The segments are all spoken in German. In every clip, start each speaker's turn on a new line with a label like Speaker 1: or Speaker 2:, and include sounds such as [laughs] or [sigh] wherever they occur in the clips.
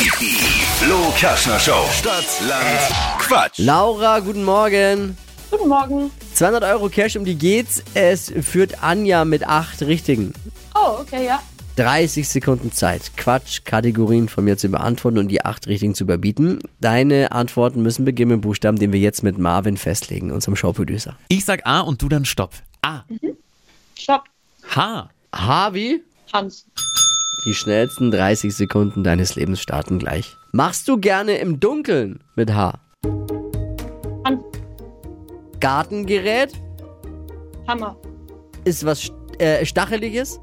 Speaker 1: Die Flo Kaschner Show. Stadt, Land, Quatsch.
Speaker 2: Laura, guten Morgen.
Speaker 3: Guten Morgen.
Speaker 2: 200 Euro Cash, um die geht's. Es führt Anja mit acht Richtigen.
Speaker 3: Oh, okay, ja.
Speaker 2: 30 Sekunden Zeit, Quatsch-Kategorien von mir zu beantworten und die acht Richtigen zu überbieten. Deine Antworten müssen beginnen mit Buchstaben, den wir jetzt mit Marvin festlegen, unserem Showproducer.
Speaker 4: Ich sag A und du dann Stopp. A.
Speaker 3: Stopp.
Speaker 4: H.
Speaker 2: Harvey,
Speaker 3: Hans.
Speaker 2: Die schnellsten 30 Sekunden deines Lebens starten gleich. Machst du gerne im Dunkeln mit H?
Speaker 3: Hans.
Speaker 2: Gartengerät
Speaker 3: Hammer.
Speaker 2: ist was äh, Stacheliges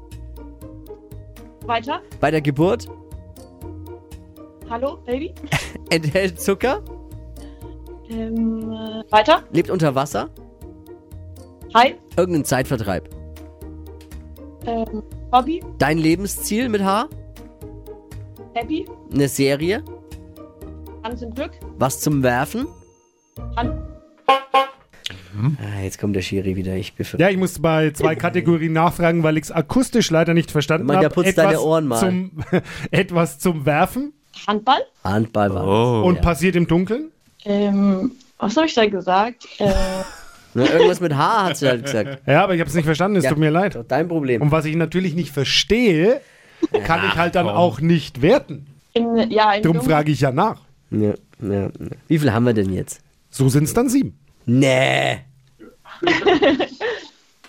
Speaker 3: Weiter.
Speaker 2: bei der Geburt,
Speaker 3: Hallo, Baby. [laughs]
Speaker 2: enthält Zucker,
Speaker 3: Ähm, äh, weiter.
Speaker 2: lebt unter Wasser,
Speaker 3: Hi.
Speaker 2: irgendein Zeitvertreib.
Speaker 3: Ähm, Hobby.
Speaker 2: Dein Lebensziel mit H?
Speaker 3: Happy.
Speaker 2: Eine Serie?
Speaker 3: Hans im Glück.
Speaker 2: Was zum Werfen?
Speaker 3: Hans.
Speaker 2: Ah, jetzt kommt der Schiri wieder. Ich befürchte.
Speaker 5: Ja, ich muss bei zwei [laughs] Kategorien nachfragen, weil ich es akustisch leider nicht verstanden habe.
Speaker 2: der putzt deine Ohren mal.
Speaker 5: Zum, [laughs] etwas zum Werfen
Speaker 3: Handball.
Speaker 2: Handball war.
Speaker 4: Oh.
Speaker 5: und passiert im Dunkeln.
Speaker 3: Ähm, was habe ich da gesagt? Äh,
Speaker 2: Na, irgendwas mit H hat sie halt gesagt.
Speaker 5: Ja, aber ich habe es nicht verstanden, es
Speaker 2: Ja.
Speaker 5: tut mir leid.
Speaker 2: Doch dein Problem.
Speaker 5: Und was ich natürlich nicht verstehe, kann ich halt dann
Speaker 4: komm.
Speaker 5: auch nicht werten.
Speaker 3: in, ja, in
Speaker 5: Darum frage ich ja nach.
Speaker 2: Ja, ja, ja. Wie viel haben wir denn jetzt?
Speaker 5: So sind es dann sieben.
Speaker 2: Nee. [laughs]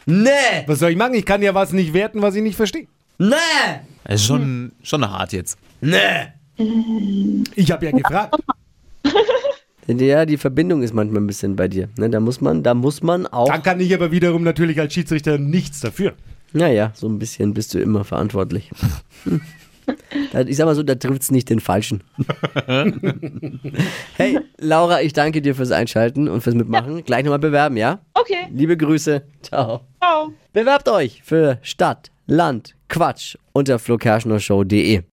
Speaker 2: nee.
Speaker 5: Was soll ich machen? Ich kann ja was nicht werten, was ich nicht verstehe.
Speaker 2: Nee.
Speaker 4: Das ist schon, schon hart jetzt.
Speaker 2: Nee.
Speaker 5: Ich habe ja gefragt. [laughs]
Speaker 2: Ja, die Verbindung ist manchmal ein bisschen bei dir. Ne, da muss man, da muss man auch.
Speaker 5: Da kann ich aber wiederum natürlich als Schiedsrichter nichts dafür.
Speaker 2: Naja, so ein bisschen bist du immer verantwortlich. [laughs] Ich sag mal so, da trifft es nicht den Falschen. [laughs] hey, Laura, ich danke dir fürs Einschalten und fürs Mitmachen. Gleich nochmal bewerben, ja?
Speaker 3: Okay.
Speaker 2: Liebe Grüße. Ciao.
Speaker 3: Ciao.
Speaker 2: Bewerbt euch für Stadt, Land, Quatsch unter flokerschnershow.de.